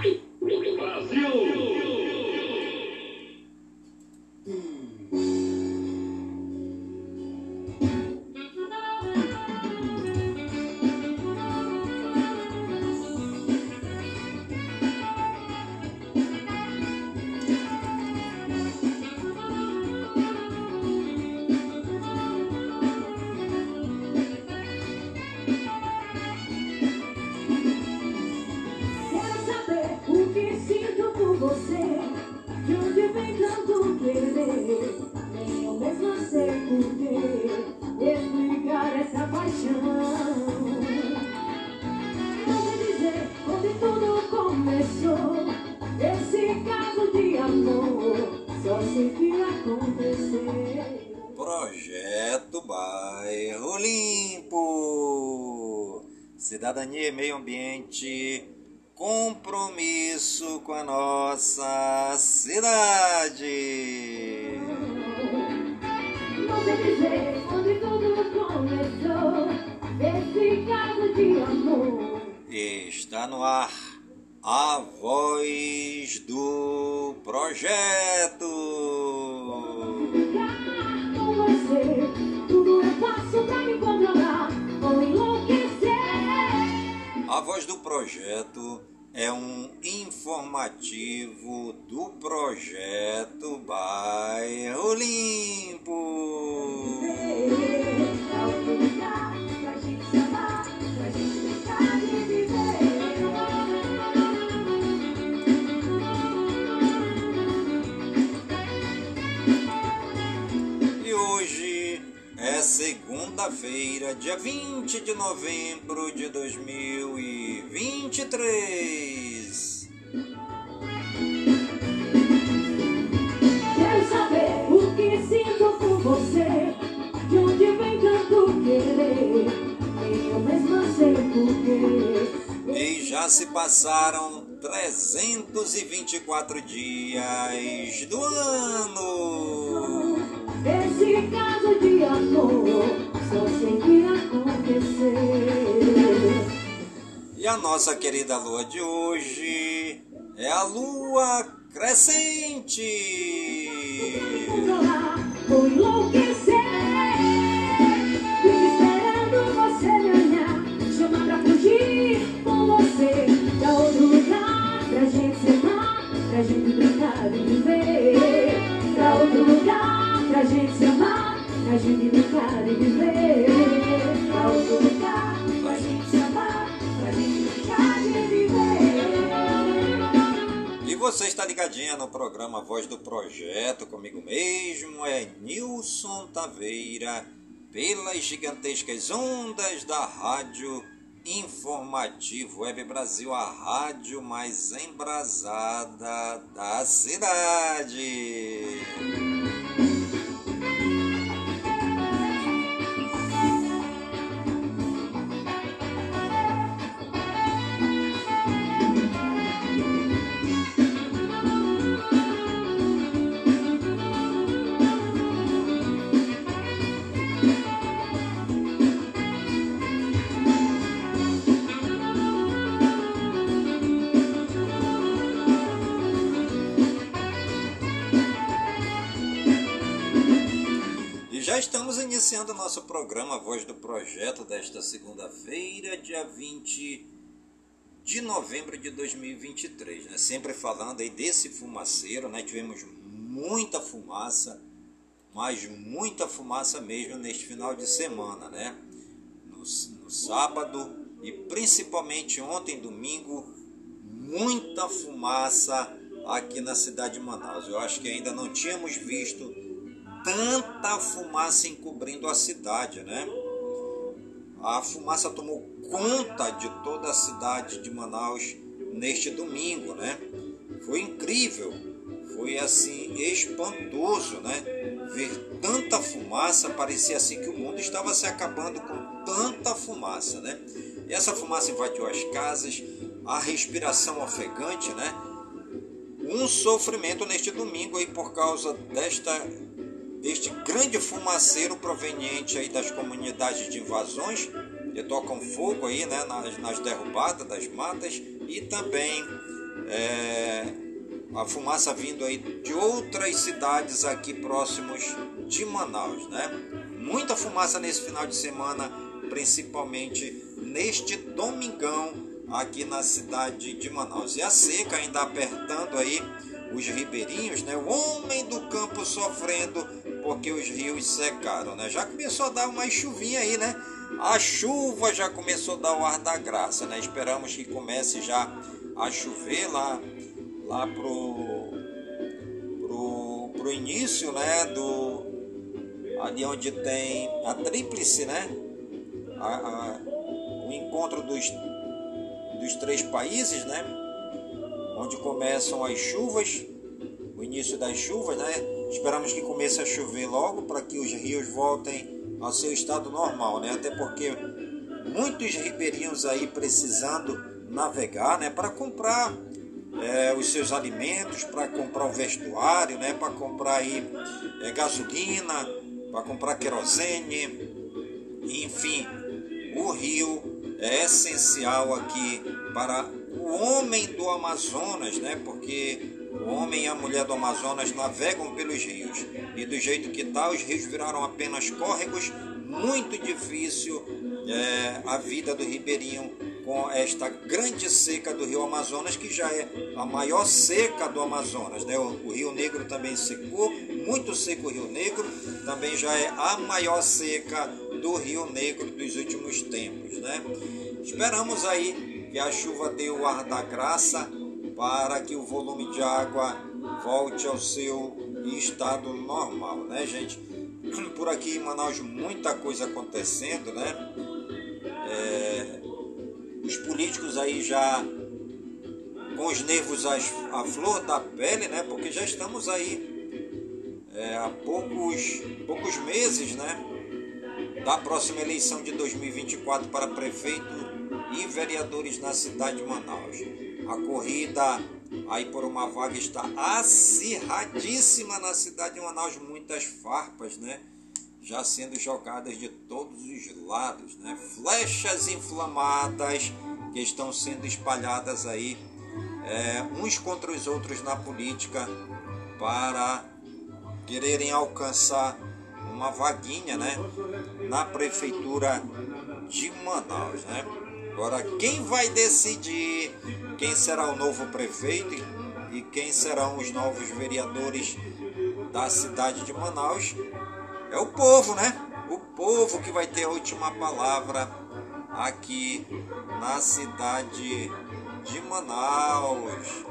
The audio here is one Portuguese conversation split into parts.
Quero com a nossa cidade. Sei dizer onde tudo começou. Esse caso de amor. Está no ar a voz do projeto. Ficar com você, tudo eu faço pra me controlar enlouquecer. A voz do projeto é um informativo do projeto Bairro Limpo. E hoje é segunda-feira, dia 20 de novembro de 2023. Quero saber o que sinto por você, de onde vem tanto querer. Eu mesma sei porquê. E já se passaram 324 dias do ano. Esse caso de amor só sei que aconteceu. E a nossa querida lua de hoje é a lua crescente. enlouquecer. Fico esperando você me olhar, chamar pra fugir com você. Pra outro lugar, pra gente se amar, pra gente brincar e viver. Pra outro lugar, pra gente se pra gente brincar e viver. Pra outro lugar, pra gente se amar, pra gente brincar e viver. E você está ligadinha no programa Voz do Projeto, comigo mesmo, é Nilson Taveira, pelas gigantescas ondas da Rádio Informativo Web Brasil, a rádio mais embrasada da cidade. Iniciando nosso programa Voz do Projeto desta segunda-feira, dia 20 de novembro de 2023, né? Sempre falando aí desse fumaceiro, né? Tivemos muita fumaça, mas muita fumaça mesmo neste final de semana, né? No, no sábado e principalmente ontem, domingo, muita fumaça aqui na cidade de Manaus. Eu acho que ainda não tínhamos visto tanta fumaça encobrindo a cidade, né? A fumaça tomou conta de toda a cidade de Manaus neste domingo, né? Foi incrível, foi assim espantoso, né? Ver tanta fumaça, parecia assim que o mundo estava se acabando com tanta fumaça, né? E essa fumaça invadiu as casas, a respiração ofegante, né? Um sofrimento neste domingo aí por causa desta deste grande fumaceiro proveniente aí das comunidades de invasões que tocam fogo aí, né, nas, nas derrubadas das matas e também é, a fumaça vindo aí de outras cidades aqui próximos de Manaus, né? Muita fumaça nesse final de semana, principalmente neste domingão aqui na cidade de Manaus. E a seca ainda apertando aí os ribeirinhos, né? O homem do campo sofrendo porque os rios secaram, né? Já começou a dar uma chuvinha aí, né? A chuva já começou a dar o ar da graça, né? Esperamos que comece já a chover lá, lá pro, pro, pro início, né? Do, ali onde tem a tríplice, né? A, a, o encontro dos, dos três países, né? Onde começam as chuvas, o início das chuvas, né? Esperamos que comece a chover logo para que os rios voltem ao seu estado normal, né? Até porque muitos ribeirinhos aí precisando navegar, né? Para comprar é, os seus alimentos, para comprar o vestuário, né? Para comprar aí é, gasolina, para comprar querosene, enfim, o rio é essencial aqui para o homem do Amazonas, né? Porque o homem e a mulher do Amazonas navegam pelos rios e do jeito que está, os rios viraram apenas córregos, muito difícil é, a vida do ribeirinho com esta grande seca do rio Amazonas, que já é a maior seca do Amazonas. Né? O, o Rio Negro também secou, muito seco o Rio Negro, também já é a maior seca do Rio Negro dos últimos tempos. Né? Esperamos aí que a chuva dê o ar da graça para que o volume de água volte ao seu estado normal, né, gente? Por aqui em Manaus muita coisa acontecendo, né? É, os políticos aí já com os nervos à flor da pele, né? Porque já estamos aí é, há poucos, poucos meses, né? Da próxima eleição de 2024 para prefeito e vereadores na cidade de Manaus. A corrida aí por uma vaga está acirradíssima na cidade de Manaus, muitas farpas, né? Já sendo jogadas de todos os lados, né? Flechas inflamadas que estão sendo espalhadas aí é, uns contra os outros na política para quererem alcançar uma vaguinha, né? Na prefeitura de Manaus, né? Agora, quem vai decidir quem será o novo prefeito e quem serão os novos vereadores da cidade de Manaus é o povo, né? O povo que vai ter a última palavra aqui na cidade de Manaus.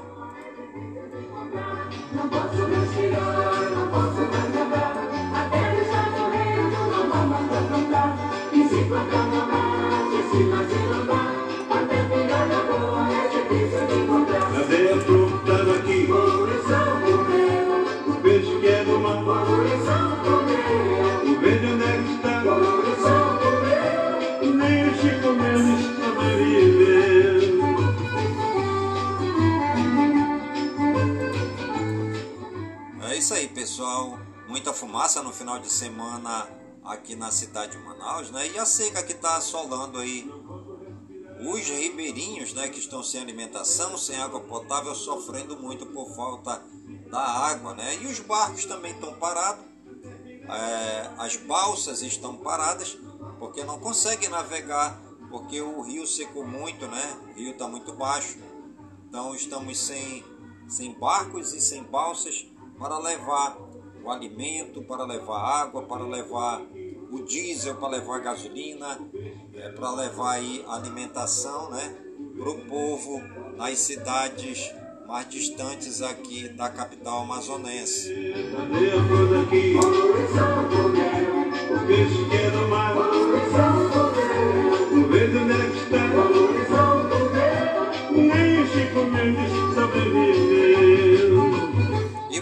Fumaça no final de semana aqui na cidade de Manaus, né? E a seca que está assolando aí os ribeirinhos, né, que estão sem alimentação, sem água potável, sofrendo muito por falta da água, né? E os barcos também estão parados, é, as balsas estão paradas porque não conseguem navegar, porque o rio secou muito, né? O rio está muito baixo, então estamos sem, sem barcos e sem balsas para levar o alimento, para levar água, para levar o diesel, para levar gasolina, é, para levar aí alimentação né, para o povo nas cidades mais distantes aqui da capital amazonense.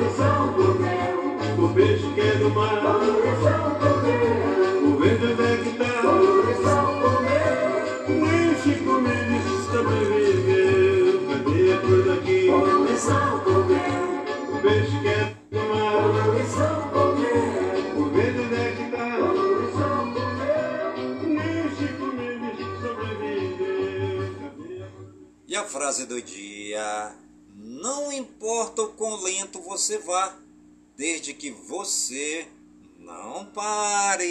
Daqui. O peixe que é do mar. O vento é que tá. Nem Chico Mendes sobreviveu. Cadê a cor daqui? O peixe que é do mar. O vento é que tá. Nem Chico Mendes sobreviveu. E a frase do dia: importa o quão lento você vá, desde que você não pare.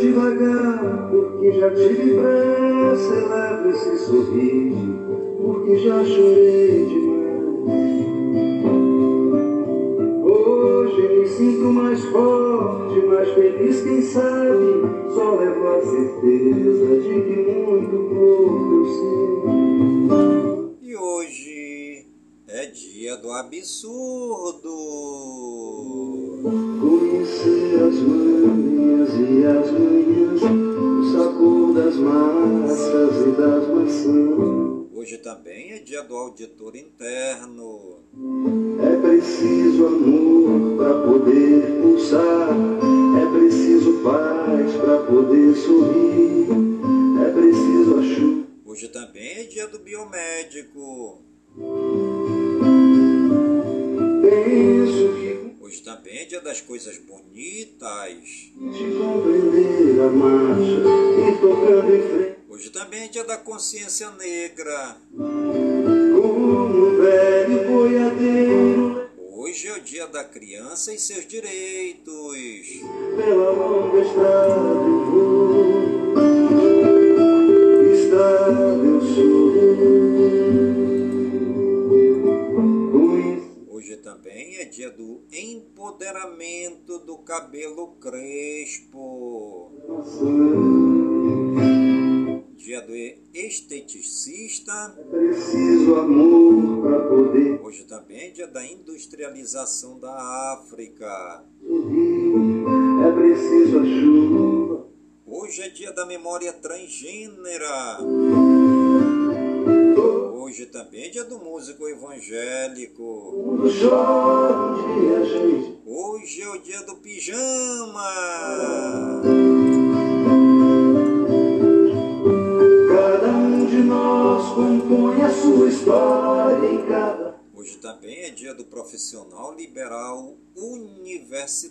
Devagar, porque já tive porque já chorei demais. Hoje me sinto mais forte, mais feliz, quem sabe, só levo a certeza de que muito pouco eu sei. E hoje é dia do absurdo. Conhecer as manhas e as manhãs, o sabor das massas e das maçãs. Hoje também é dia do auditor interno. É preciso amor para poder pulsar, é preciso paz para poder sorrir, é preciso a chuva. Hoje também é dia do biomédico. Penso que também é dia das coisas bonitas. Hoje também é dia da consciência negra. Hoje é o dia da criança e seus direitos. pela longa estrada eu vou. Estrada eu sou. É dia do empoderamento do cabelo crespo. Dia do esteticista. Preciso amor para poder Hoje também é dia da industrialização da África. É preciso a chuva. Hoje é dia da memória transgênera. Hoje também é dia do músico evangélico. Hoje é o dia do pijama. Cada um de nós compõe a sua história em cada. Hoje também é dia do profissional liberal universitário.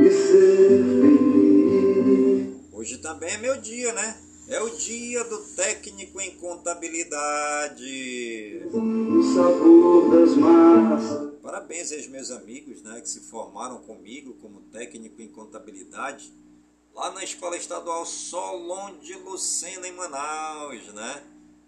E ser feliz. Hoje também é meu dia, né? É o dia do técnico em contabilidade. O sabor das massas. Parabéns aos meus amigos né, que se formaram comigo como técnico em contabilidade lá na Escola Estadual Solon de Lucena, em Manaus. Né?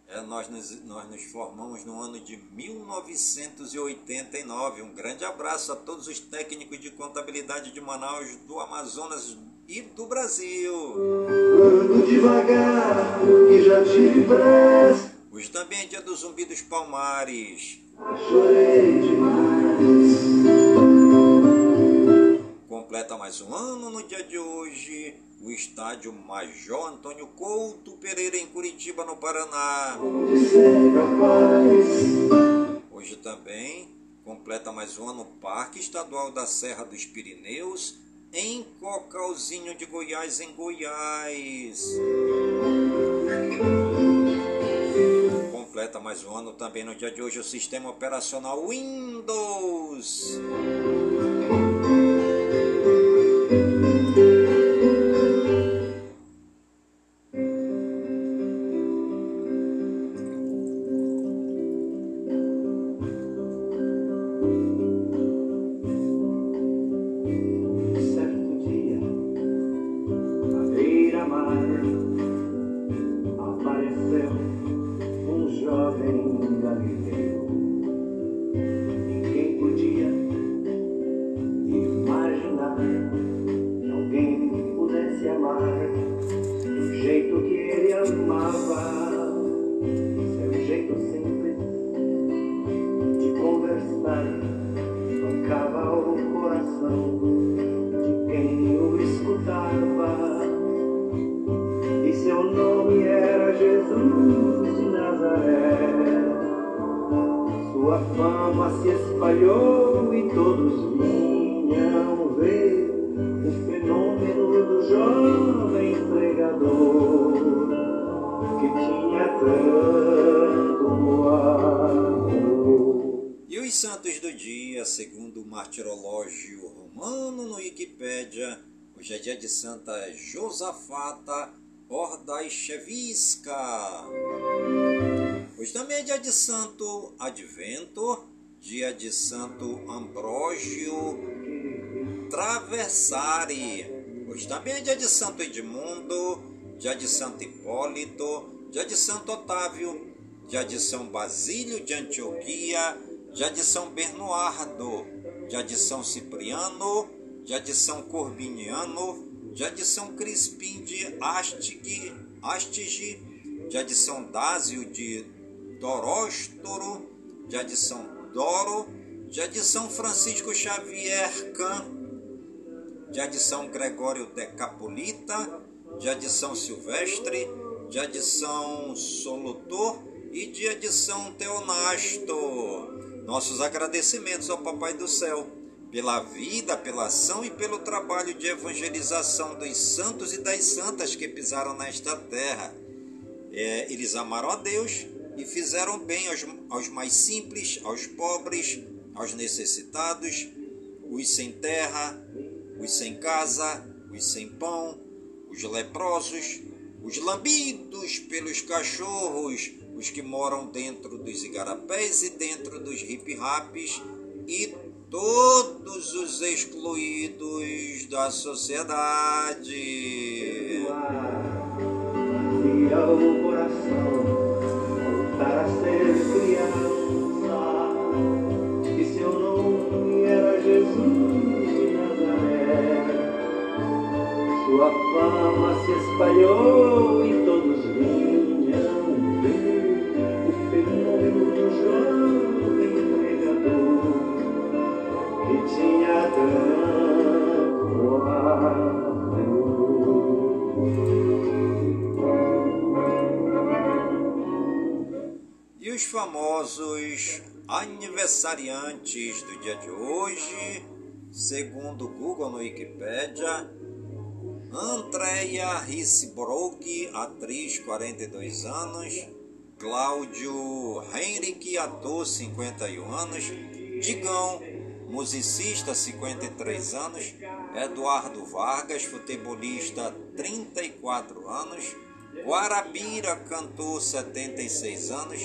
É, nós, nos, nós nos formamos no ano de 1989. Um grande abraço a todos os técnicos de contabilidade de Manaus, do Amazonas e do Brasil. Ando devagar, porque já tive pressa. Hoje também é dia do Zumbi dos Palmares. Chorei demais. Completa mais um ano no dia de hoje o estádio Major Antônio Couto Pereira em Curitiba, no Paraná. Hoje também completa mais um ano o Parque Estadual da Serra dos Pirineus em Cocalzinho de Goiás, em Goiás. Completa mais um ano também no dia de hoje o sistema operacional Windows. De Santa Josafata Ordacheviska. Hoje também é dia de Santo Advento, dia de Santo Ambrógio Traversari. Hoje também é dia de Santo Edmundo, dia de Santo Hipólito, dia de Santo Otávio, dia de São Basílio de Antioquia, dia de São Bernardo, dia de São Cipriano, dia de São Corbiniano, de São Crispim de Astig, Astige, de São Dásio de Doróstoro, de São Doro, de São Francisco Xavier Can, de São Gregório Decapolita, de São Silvestre, de São Solutor e de São Teonasto. Nossos agradecimentos ao Papai do Céu pela vida, pela ação e pelo trabalho de evangelização dos santos e das santas que pisaram nesta terra. É, eles amaram a Deus e fizeram bem aos, aos mais simples, aos pobres, aos necessitados, os sem terra, os sem casa, os sem pão, os leprosos, os lambidos pelos cachorros, os que moram dentro dos igarapés e dentro dos hip-raps e todos os excluídos da sociedade. E ao coração voltar a ser criança. E seu nome era Jesus de Nazaré. Sua fama se espalhou E os famosos aniversariantes do dia de hoje, segundo o Google no Wikipedia, Andrea Risbrog, atriz, 42 anos, Cláudio Henrique, ator, 51 anos, Digão, musicista, 53 anos, Eduardo Vargas, futebolista, 34 anos, Guarabira, cantor, 76 anos,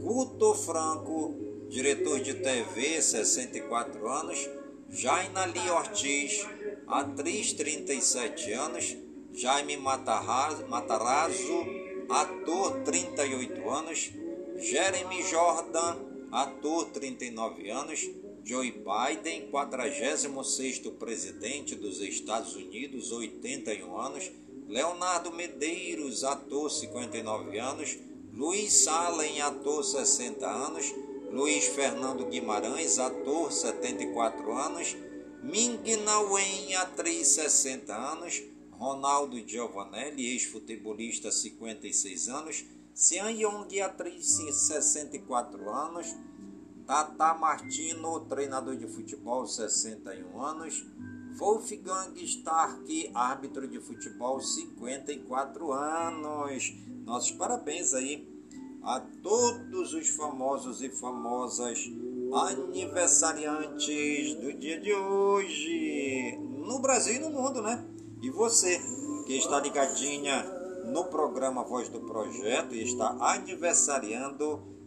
Guto Franco, diretor de TV, 64 anos, Jainali Ortiz, atriz, 37 anos, Jaime Matarazzo, ator, 38 anos, Jeremy Jordan, ator, 39 anos, Joe Biden, 46º presidente dos Estados Unidos, 81 anos, Leonardo Medeiros, ator, 59 anos, Luiz Salem, ator, 60 anos, Luiz Fernando Guimarães, ator, 74 anos, Ming Na Wen, atriz, 60 anos, Ronaldo Giovanelli, ex-futebolista, 56 anos, Sean Yong, atriz, 64 anos, Tata Martino, treinador de futebol, 61 anos, Wolfgang Stark, árbitro de futebol, 54 anos. Nossos parabéns aí a todos os famosos e famosas aniversariantes do dia de hoje, no Brasil e no mundo, né? E você que está ligadinha no programa Voz do Projeto e está aniversariando,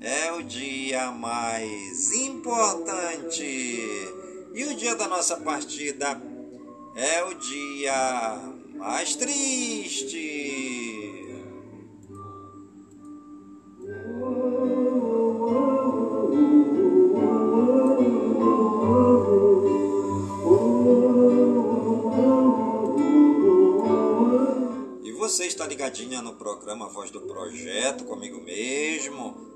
é o dia mais importante. E o dia da nossa partida é o dia mais triste. E Você está ligadinha no programa Voz do Projeto comigo mesmo,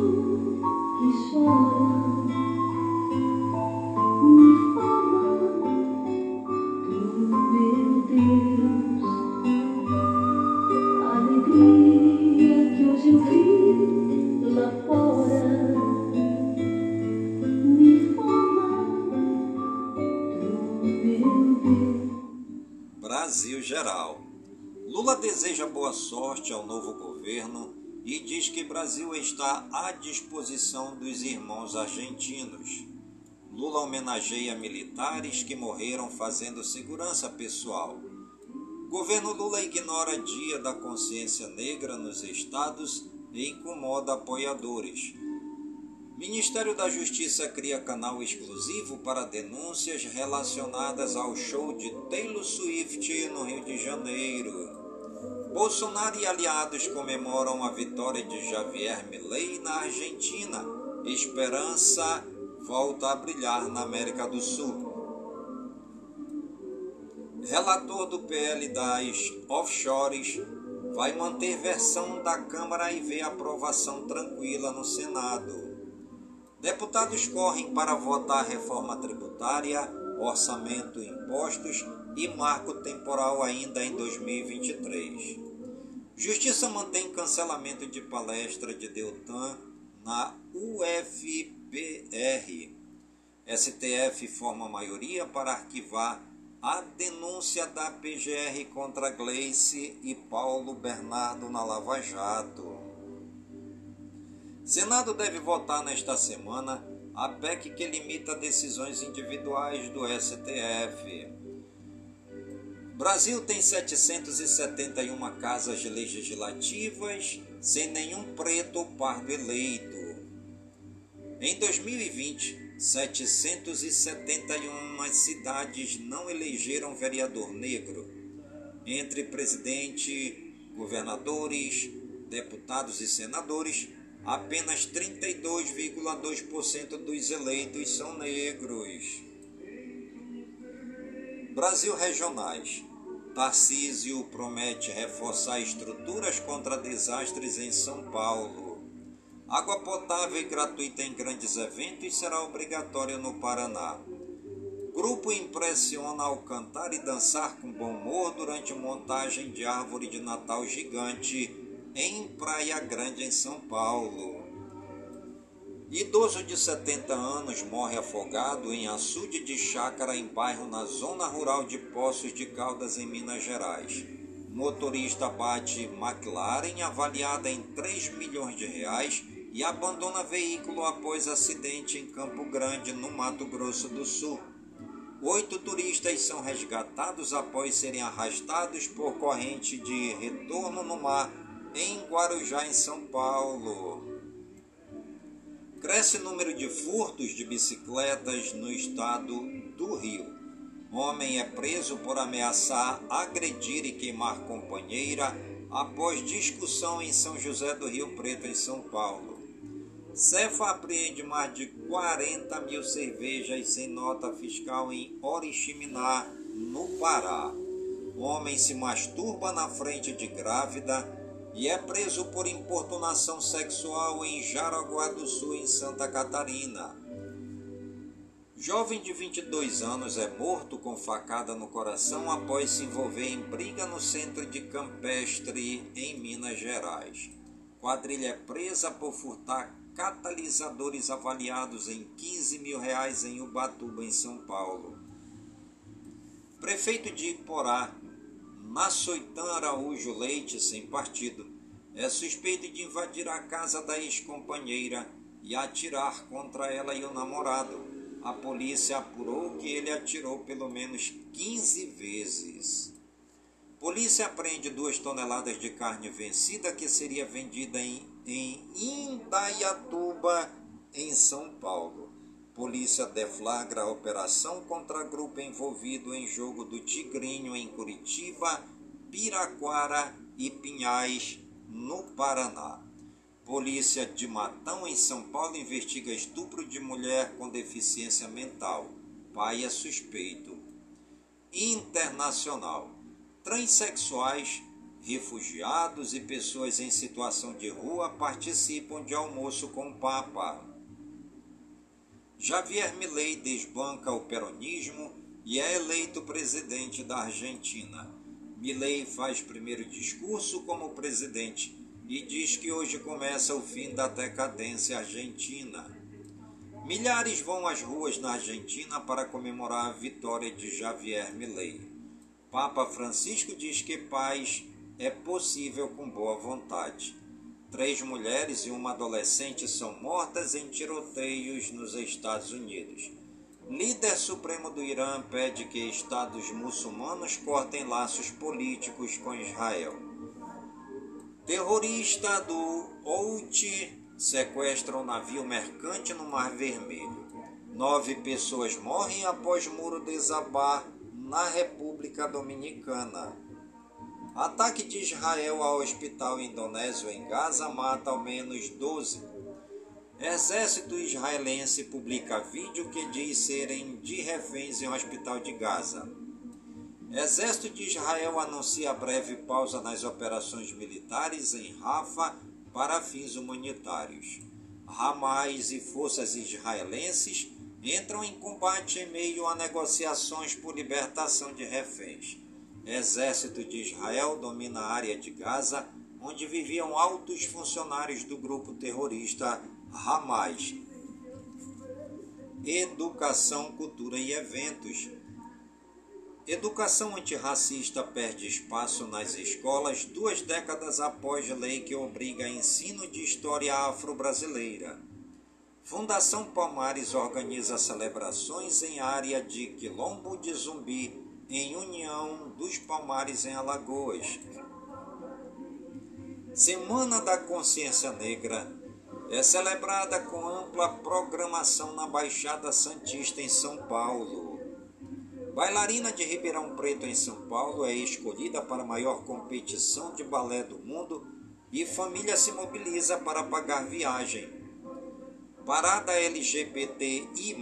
Brasil está à disposição dos irmãos argentinos. Lula homenageia militares que morreram fazendo segurança pessoal. Governo Lula ignora Dia da Consciência Negra nos estados e incomoda apoiadores. Ministério da Justiça cria canal exclusivo para denúncias relacionadas ao show de Taylor Swift no Rio de Janeiro. Bolsonaro e aliados comemoram a vitória de Javier Milei na Argentina. Esperança volta a brilhar na América do Sul. Relator do PL das offshores vai manter versão da Câmara e vê aprovação tranquila no Senado. Deputados correm para votar reforma tributária, orçamento, impostos e marco temporal ainda em 2023. Justiça mantém cancelamento de palestra de Deltan na UFPR. STF forma maioria para arquivar a denúncia da PGR contra Gleice e Paulo Bernardo na Lava Jato. Senado deve votar nesta semana a PEC que limita decisões individuais do STF. Brasil tem 771 casas legislativas sem nenhum preto ou pardo eleito. Em 2020, 771 cidades não elegeram vereador negro. Entre presidente, governadores, deputados e senadores, apenas 32,2% dos eleitos são negros. Brasil Regionais. Tarcísio promete reforçar estruturas contra desastres em São Paulo. Água potável e gratuita em grandes eventos será obrigatória no Paraná. Grupo impressiona ao cantar e dançar com bom humor durante montagem de árvore de Natal gigante em Praia Grande, em São Paulo. Idoso de 70 anos morre afogado em açude de chácara em bairro na zona rural de Poços de Caldas, em Minas Gerais. Motorista bate McLaren avaliada em 3 milhões de reais e abandona veículo após acidente em Campo Grande, no Mato Grosso do Sul. Oito turistas são resgatados após serem arrastados por corrente de retorno no mar em Guarujá, em São Paulo. Cresce o número de furtos de bicicletas no estado do Rio. Homem é preso por ameaçar, agredir e queimar companheira após discussão em São José do Rio Preto, em São Paulo. Cefa apreende mais de 40 mil cervejas sem nota fiscal em Oriximiná, no Pará. Homem se masturba na frente de grávida e é preso por importunação sexual em Jaraguá do Sul, em Santa Catarina. Jovem de 22 anos é morto com facada no coração após se envolver em briga no centro de Campestre, em Minas Gerais. Quadrilha é presa por furtar catalisadores avaliados em 15 mil reais em Ubatuba, em São Paulo. Prefeito de Iporá, Massoitã Araújo Leite, sem partido, é suspeito de invadir a casa da ex-companheira e atirar contra ela e o namorado. A polícia apurou que ele atirou pelo menos 15 vezes. Polícia apreende duas toneladas de carne vencida que seria vendida em, em Indaiatuba, em São Paulo. Polícia deflagra operação contra grupo envolvido em jogo do Tigrinho em Curitiba, Piraquara e Pinhais, no Paraná. Polícia de Matão, em São Paulo, investiga estupro de mulher com deficiência mental. Pai é suspeito. Internacional. Transsexuais, refugiados e pessoas em situação de rua participam de almoço com o Papa. Javier Milei desbanca o peronismo e é eleito presidente da Argentina. Milei faz primeiro discurso como presidente e diz que hoje começa o fim da decadência argentina. Milhares vão às ruas na Argentina para comemorar a vitória de Javier Milei. Papa Francisco diz que paz é possível com boa vontade. Três mulheres e uma adolescente são mortas em tiroteios nos Estados Unidos. Líder supremo do Irã pede que estados muçulmanos cortem laços políticos com Israel. Terrorista do Houthi sequestra um navio mercante no Mar Vermelho. Nove pessoas morrem após muro desabar na República Dominicana. Ataque de Israel ao hospital indonésio em Gaza mata ao menos 12. Exército israelense publica vídeo que diz serem de reféns em um hospital de Gaza. Exército de Israel anuncia breve pausa nas operações militares em Rafa para fins humanitários. Hamas e forças israelenses entram em combate em meio a negociações por libertação de reféns. Exército de Israel domina a área de Gaza, onde viviam altos funcionários do grupo terrorista Hamas. Educação, cultura e eventos. Educação antirracista perde espaço nas escolas duas décadas após lei que obriga ensino de história afro-brasileira. Fundação Palmares organiza celebrações em área de Quilombo de Zumbi, em União dos Palmares em Alagoas. Semana da Consciência Negra é celebrada com ampla programação na Baixada Santista em São Paulo. Bailarina de Ribeirão Preto, em São Paulo, é escolhida para a maior competição de balé do mundo e família se mobiliza para pagar viagem. Parada LGBTI,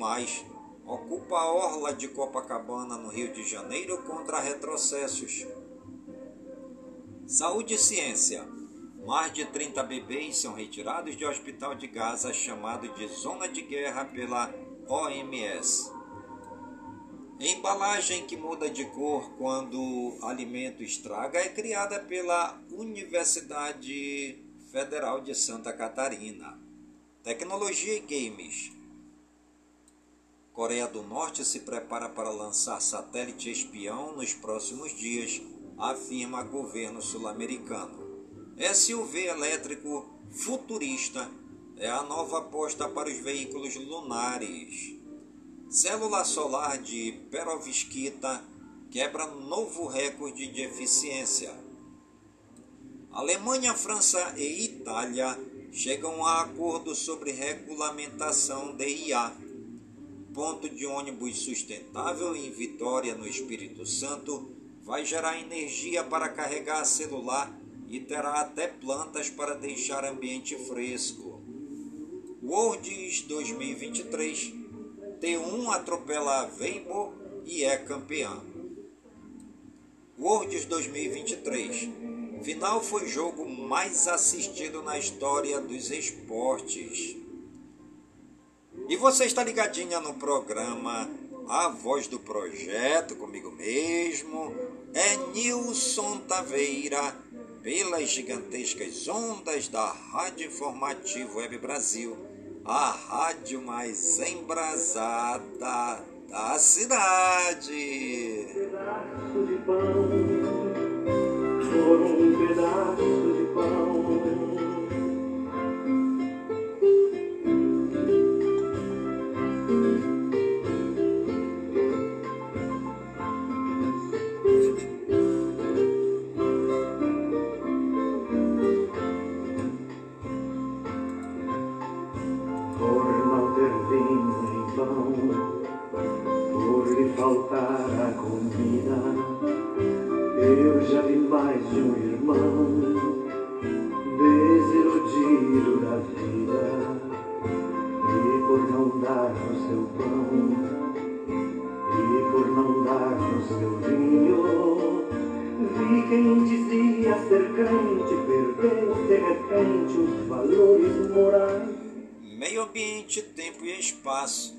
ocupa a orla de Copacabana, no Rio de Janeiro, contra retrocessos. Saúde e ciência. Mais de 30 bebês são retirados de hospital de Gaza, chamado de zona de guerra pela OMS. Embalagem que muda de cor quando o alimento estraga é criada pela Universidade Federal de Santa Catarina. Tecnologia e games. Coreia do Norte se prepara para lançar satélite espião nos próximos dias, afirma governo sul-americano. SUV elétrico futurista é a nova aposta para os veículos lunares. Célula solar de perovskita quebra novo recorde de eficiência. Alemanha, França e Itália chegam a acordo sobre regulamentação de IA. Ponto de ônibus sustentável em Vitória, no Espírito Santo, vai gerar energia para carregar celular e terá até plantas para deixar ambiente fresco. Worlds 2023 T1 atropela a Weibo e é campeão. Worlds 2023. Final foi o jogo mais assistido na história dos esportes. E você está ligadinha no programa A Voz do Projeto, comigo mesmo. É Nilson Taveira, pelas gigantescas ondas da Rádio Informativo Web Brasil a rádio mais embrasada da cidade. Pedaço de pão, por um pedaço de pão. faltar a comida. Eu já vi mais de um irmão desiludido da vida e por não dar no seu pão e por não dar no seu vinho. Vi quem dizia ser crente perdeu de repente os valores morais. Meio ambiente, tempo e espaço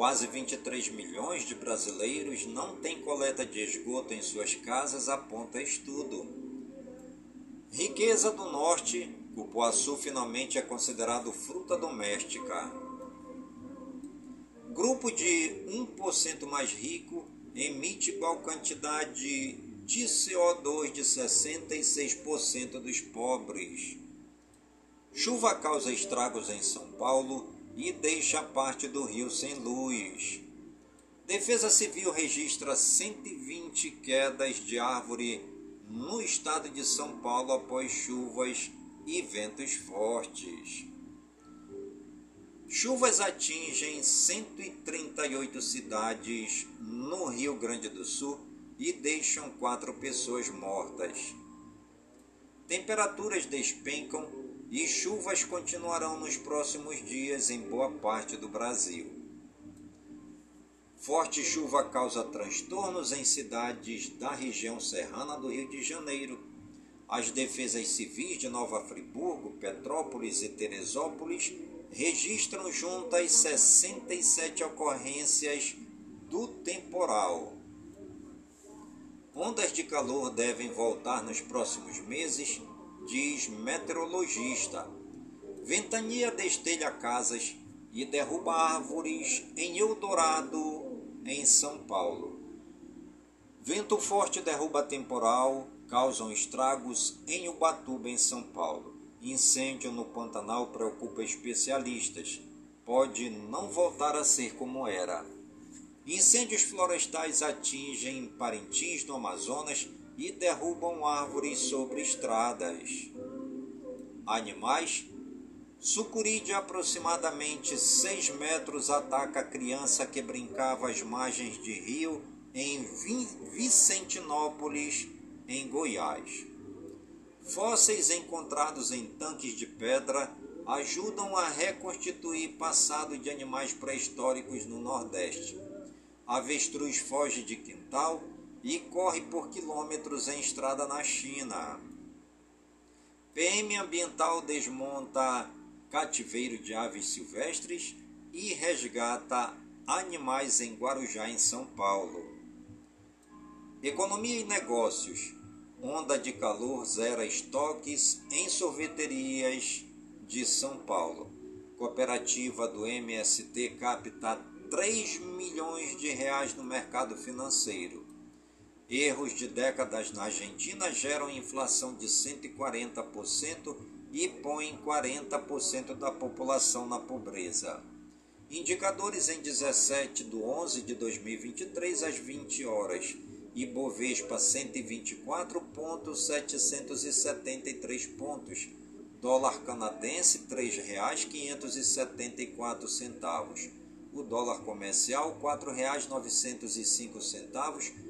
Quase 23 milhões de brasileiros não têm coleta de esgoto em suas casas, aponta estudo. Riqueza do Norte, cupuaçu finalmente é considerado fruta doméstica. Grupo de 1% mais rico emite igual quantidade de CO2 de 66% dos pobres. Chuva causa estragos em São Paulo e deixa parte do rio sem luz. Defesa Civil registra 120 quedas de árvore no estado de São Paulo após chuvas e ventos fortes. Chuvas atingem 138 cidades no Rio Grande do Sul e deixam quatro pessoas mortas. Temperaturas despencam e chuvas continuarão nos próximos dias em boa parte do Brasil. Forte chuva causa transtornos em cidades da região serrana do Rio de Janeiro. As defesas civis de Nova Friburgo, Petrópolis e Teresópolis registram juntas 67 ocorrências do temporal. Ondas de calor devem voltar nos próximos meses, diz meteorologista. Ventania destelha casas e derruba árvores em Eldorado, em São Paulo. Vento forte derruba temporal, causam estragos em Ubatuba, em São Paulo. Incêndio no Pantanal preocupa especialistas. Pode não voltar a ser como era. Incêndios florestais atingem Parintins, no Amazonas, e derrubam árvores sobre estradas. Animais. Sucuri de aproximadamente 6 metros ataca a criança que brincava às margens de rio em Vicentinópolis, em Goiás. Fósseis encontrados em tanques de pedra ajudam a reconstituir passado de animais pré-históricos no Nordeste. Avestruz foge de quintal e corre por quilômetros em estrada na China. PM ambiental desmonta cativeiro de aves silvestres e resgata animais em Guarujá, em São Paulo. Economia e negócios. Onda de calor zera estoques em sorveterias de São Paulo. Cooperativa do MST capta 3 milhões de reais no mercado financeiro. Erros de décadas na Argentina geram inflação de 140% e põem 40% da população na pobreza. Indicadores em 17 de 11 de 2023 às 20 horas. Ibovespa 124.773 pontos. Dólar canadense R$ 3,574. O dólar comercial R$ 4,905.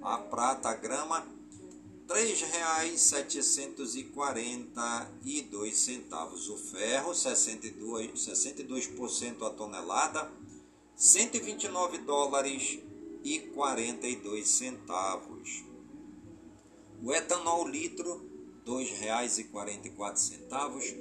A prata a grama R$ 3,742. O ferro 62%, 62 a tonelada, R$ 129 dólares e 42 centavos. O etanol litro R$ 2,44.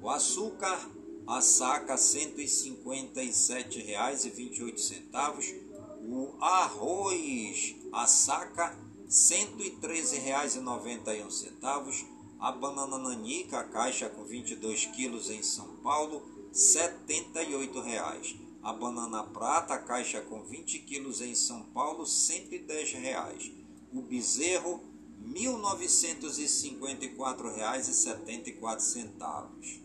O açúcar a saca R$ 157,28. O arroz a saca R$ 113,91. A banana nanica, a caixa com 22 quilos em São Paulo, R$ 78,00. A banana prata, a caixa com 20 quilos em São Paulo, 110 reais. O bezerro, R$ 1.954,74.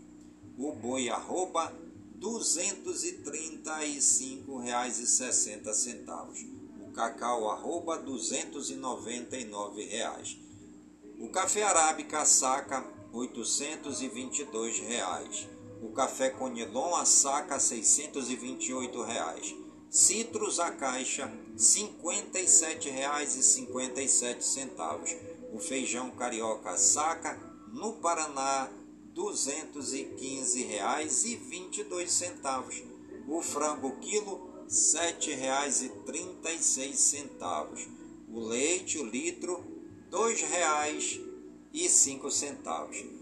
O boi arroba, R$ 235,60. Cacau arroba 299 reais. O café arábica saca 822 reais. O café conilon a saca 628 reais. Citros a caixa R$ 57,57. O feijão carioca a saca no Paraná R$ 215,22. O frango quilo R$ 7,36. O leite, o litro, R$ 2,05.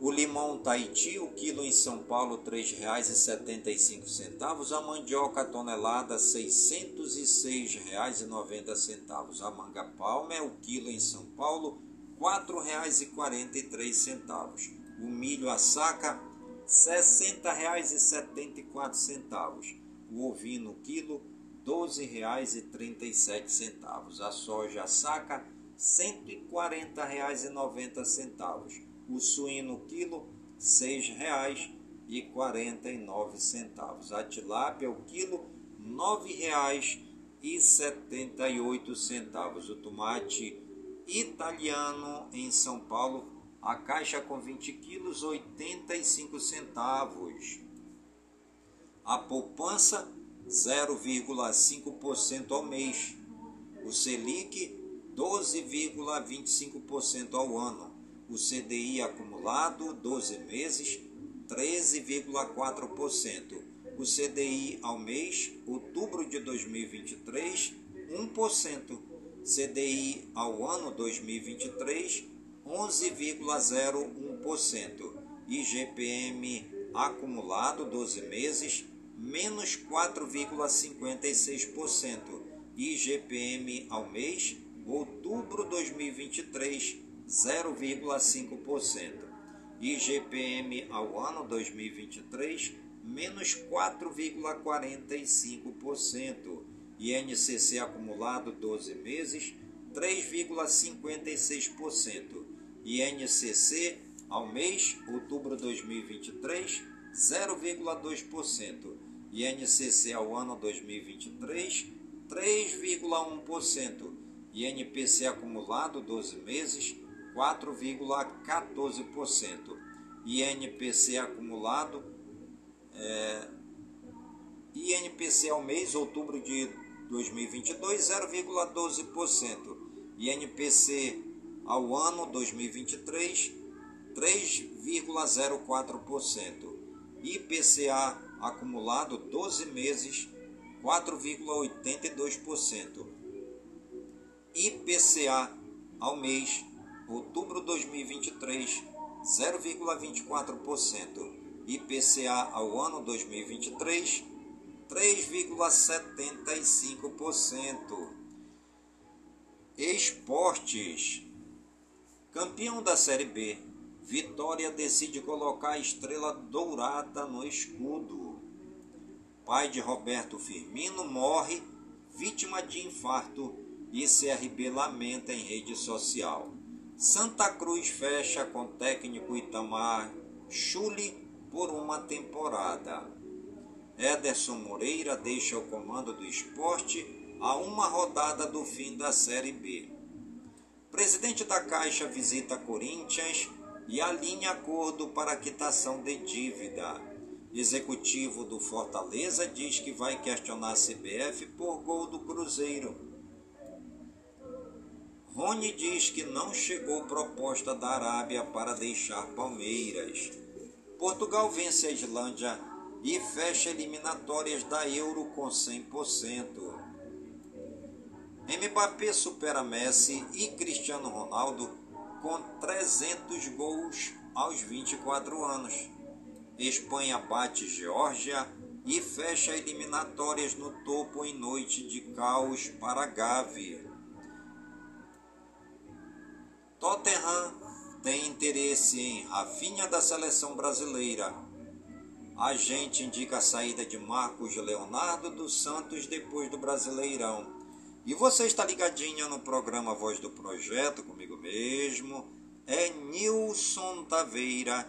O limão Tahiti, o quilo em São Paulo, R$ 3,75. A mandioca tonelada, R$ 606,90. A manga palma, é o quilo em São Paulo, R$ 4,43. O milho a saca, R$ 60,74. O ovino quilo, R$ 12,37. A soja saca, R$ 140,90. O suíno quilo, R$ 6,49. A tilápia, o quilo, R$ 9,78. O tomate italiano em São Paulo, a caixa com 20 quilos, 85 centavos. A poupança, 0,5% ao mês. O Selic, 12,25% ao ano. O CDI acumulado, 12 meses, 13,4%. O CDI ao mês, outubro de 2023, 1%. CDI ao ano 2023, 11,01%. IGPM acumulado 12 meses, menos 4,56%. IGPM ao mês, outubro 2023, 0,5%. IGPM ao ano 2023, menos 4,45%. INCC acumulado 12 meses, 3,56%. INCC ao mês, outubro 2023, 0,2%. INCC ao ano 2023, 3,1%. INPC acumulado 12 meses, 4,14%. INPC acumulado é, INPC ao mês, outubro de 2022, 0,12%. INPC ao ano 2023, 3,04%. IPCA acumulado 12 meses, 4,82%. IPCA ao mês, outubro 2023, 0,24%. IPCA ao ano 2023, 3,75%. Esportes. Campeão da Série B, Vitória decide colocar a estrela dourada no escudo. Pai de Roberto Firmino morre vítima de infarto e CRB lamenta em rede social. Santa Cruz fecha com técnico Itamar Chuli por uma temporada. Ederson Moreira deixa o comando do esporte a uma rodada do fim da Série B. Presidente da Caixa visita Corinthians e alinha acordo para quitação de dívida. Executivo do Fortaleza diz que vai questionar a CBF por gol do Cruzeiro. Rony diz que não chegou proposta da Arábia para deixar Palmeiras. Portugal vence a Islândia e fecha eliminatórias da Euro com 100%. Mbappé supera Messi e Cristiano Ronaldo com 300 gols aos 24 anos. Espanha bate Geórgia e fecha eliminatórias no topo em noite de caos para Gavi. Tottenham tem interesse em Rafinha da seleção brasileira a gente indica a saída de Marcos Leonardo dos Santos depois do Brasileirão. E você está ligadinha no programa Voz do Projeto comigo mesmo. É Nilson Taveira,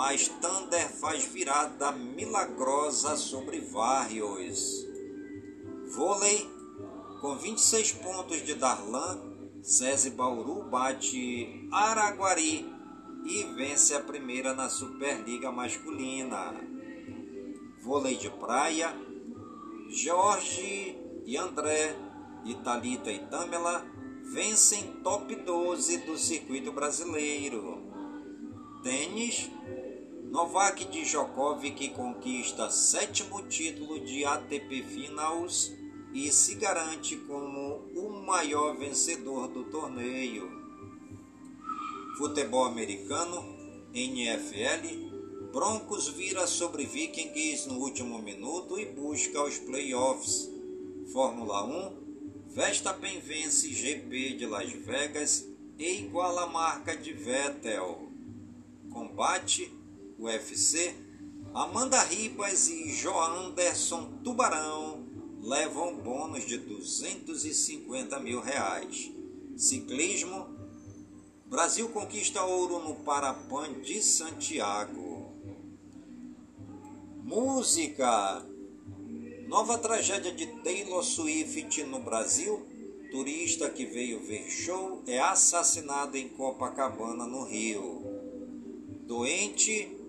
Mas Thunder faz virada milagrosa sobre Vários. Vôlei, com 26 pontos de Darlan, SESI Bauru bate Araguari e vence a primeira na Superliga Masculina. Vôlei de praia, Jorge e André, Italita e Tamela vencem top 12 do circuito brasileiro. Tênis, Novak Djokovic conquista sétimo título de ATP Finals e se garante como o maior vencedor do torneio. Futebol americano, NFL, Broncos vira sobre Vikings no último minuto e busca os playoffs. Fórmula 1, Verstappen vence GP de Las Vegas e iguala a marca de Vettel. Combate, UFC, Amanda Ribas e Joanderson Tubarão levam bônus de 250 mil reais. Ciclismo, Brasil conquista ouro no Parapan de Santiago. Música. Nova tragédia de Taylor Swift no Brasil. Turista que veio ver show é assassinado em Copacabana, no Rio. Doente,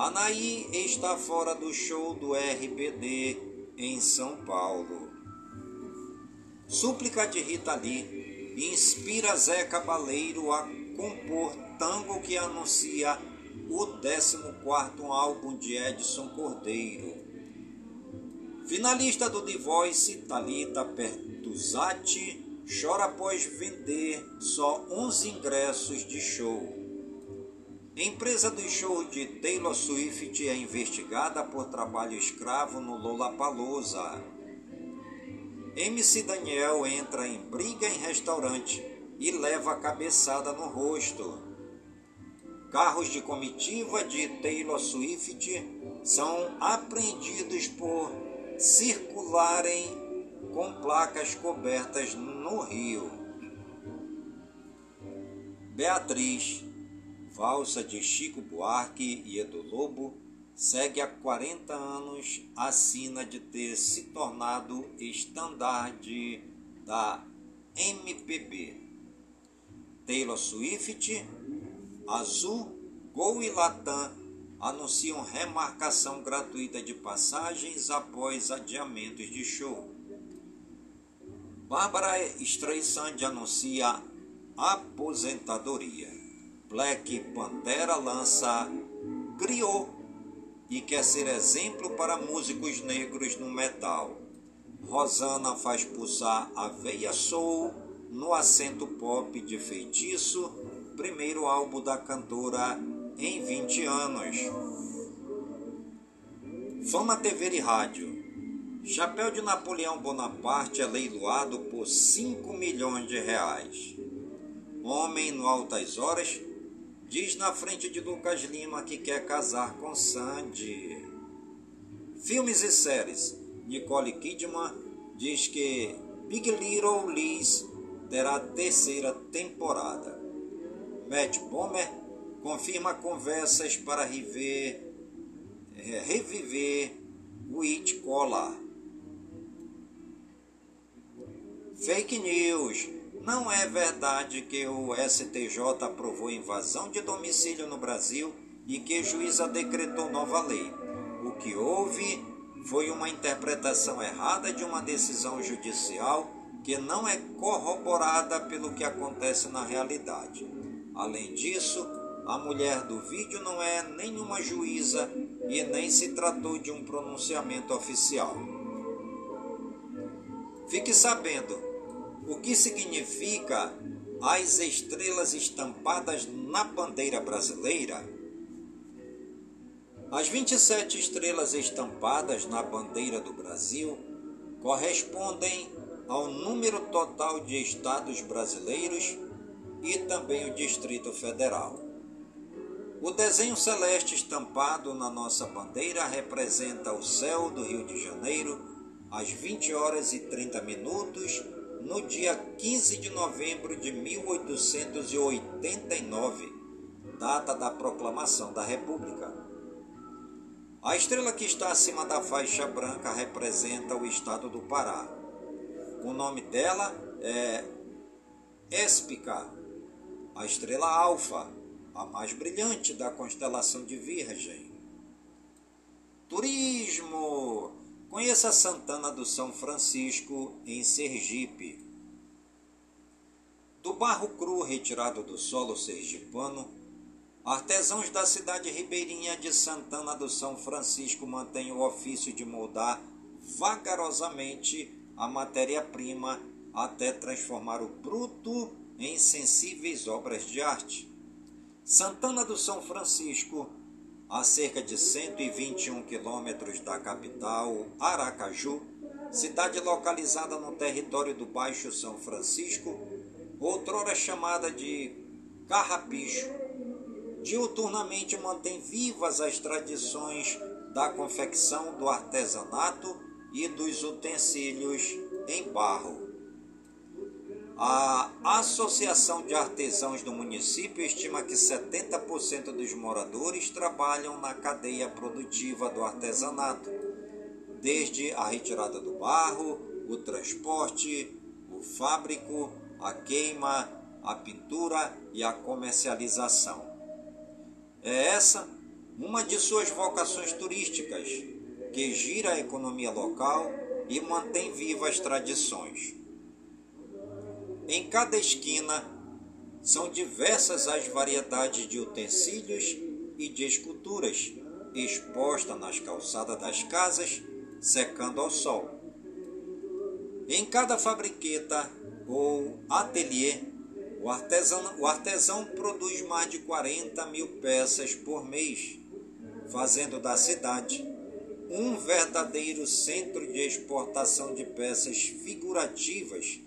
Anaí está fora do show do RBD em São Paulo. Súplica de Rita Lee inspira Zé Cabaleiro a compor tango que anuncia o 14º álbum de Edson Cordeiro. Finalista do The Voice, Thalita Pertuzati, chora após vender só 11 ingressos de show. Empresa dos shows de Taylor Swift é investigada por trabalho escravo no Lollapalooza. MC Daniel entra em briga em restaurante e leva cabeçada no rosto. Carros de comitiva de Taylor Swift são apreendidos por circularem com placas cobertas no Rio. Beatriz, valsa de Chico Buarque e Edu Lobo, segue há 40 anos a sina de ter se tornado estandarte da MPB. Taylor Swift, Azul, Gol e Latam anunciam remarcação gratuita de passagens após adiamentos de show. Bárbara Streisand anuncia aposentadoria. Black Pantera lança Griot e quer ser exemplo para músicos negros no metal. Rosana faz pulsar a veia soul no acento pop de feitiço, primeiro álbum da cantora em 20 anos. Fama TV e Rádio. Chapéu de Napoleão Bonaparte é leiloado por 5 milhões de reais. Homem no Altas Horas diz na frente de Lucas Lima que quer casar com Sandy. Filmes e séries. Nicole Kidman diz que Big Little Lies terá a terceira temporada. Matt Bomer confirma conversas para rever, é, reviver Whit Collar. Fake News não é verdade que o STJ aprovou invasão de domicílio no Brasil e que juíza decretou nova lei. O que houve foi uma interpretação errada de uma decisão judicial que não é corroborada pelo que acontece na realidade. Além disso, a mulher do vídeo não é nenhuma juíza e nem se tratou de um pronunciamento oficial. Fique sabendo o que significa as estrelas estampadas na bandeira brasileira. As 27 estrelas estampadas na bandeira do Brasil correspondem ao número total de estados brasileiros e também o Distrito Federal. O desenho celeste estampado na nossa bandeira representa o céu do Rio de Janeiro às 20 horas e 30 minutos no dia 15 de novembro de 1889, data da proclamação da República. A estrela que está acima da faixa branca representa o estado do Pará. O nome dela é Espica, a estrela alfa a mais brilhante da constelação de Virgem. Turismo! Conheça Santana do São Francisco, em Sergipe. Do barro cru retirado do solo sergipano, artesãos da cidade ribeirinha de Santana do São Francisco mantêm o ofício de moldar vagarosamente a matéria-prima até transformar o bruto em sensíveis obras de arte. Santana do São Francisco, a cerca de 121 quilômetros da capital, Aracaju, cidade localizada no território do Baixo São Francisco, outrora chamada de Carrapicho, diuturnamente mantém vivas as tradições da confecção do artesanato e dos utensílios em barro. A Associação de Artesãos do município estima que 70% dos moradores trabalham na cadeia produtiva do artesanato, desde a retirada do barro, o transporte, o fábrico, a queima, a pintura e a comercialização. É essa uma de suas vocações turísticas, que gira a economia local e mantém vivas as tradições. Em cada esquina são diversas as variedades de utensílios e de esculturas expostas nas calçadas das casas, secando ao sol. Em cada fabriqueta ou ateliê, o artesão, o artesão produz mais de 40 mil peças por mês, fazendo da cidade um verdadeiro centro de exportação de peças figurativas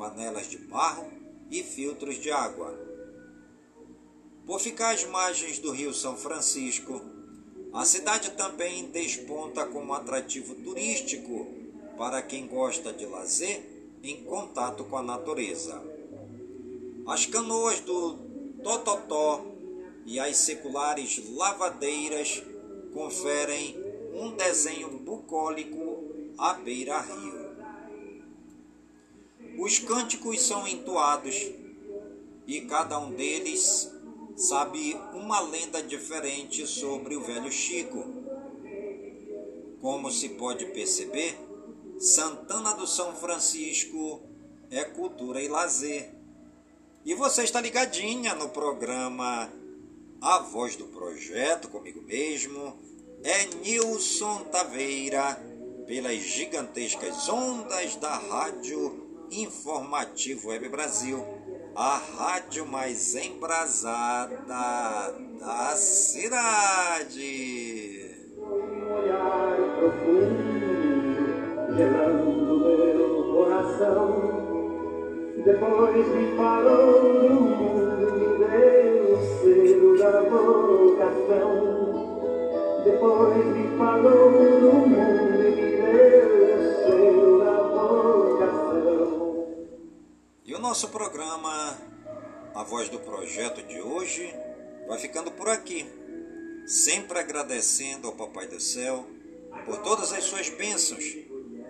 panelas de barro e filtros de água. Por ficar às margens do Rio São Francisco, a cidade também desponta como atrativo turístico para quem gosta de lazer em contato com a natureza. As canoas do Tototó e as seculares lavadeiras conferem um desenho bucólico à beira-rio. Os cânticos são entoados e cada um deles sabe uma lenda diferente sobre o velho Chico. Como se pode perceber, Santana do São Francisco é cultura e lazer. E você está ligadinha no programa A Voz do Projeto, comigo mesmo, é Nilson Taveira, pelas gigantescas ondas da rádio Informativo Web Brasil, a rádio mais embrasada da cidade. Um olhar profundo, gelando meu coração. Depois me falou do mundo, me deu o selo da vocação. Depois me falou nosso programa, a voz do projeto de hoje, vai ficando por aqui. Sempre agradecendo ao Papai do Céu por todas as suas bênçãos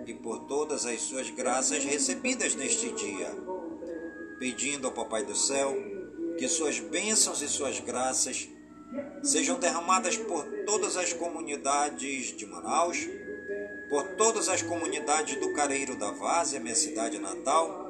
e por todas as suas graças recebidas neste dia, pedindo ao Papai do Céu que suas bênçãos e suas graças sejam derramadas por todas as comunidades de Manaus, por todas as comunidades do Careiro da Várzea, minha cidade natal,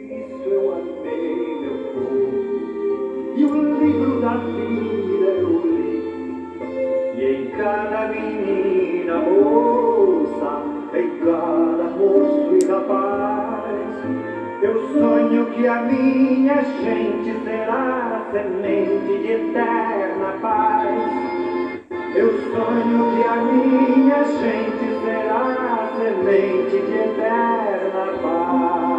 Menina moça, em cada moço e rapaz, eu sonho que a minha gente será semente de eterna paz. Eu sonho que a minha gente será semente de eterna paz.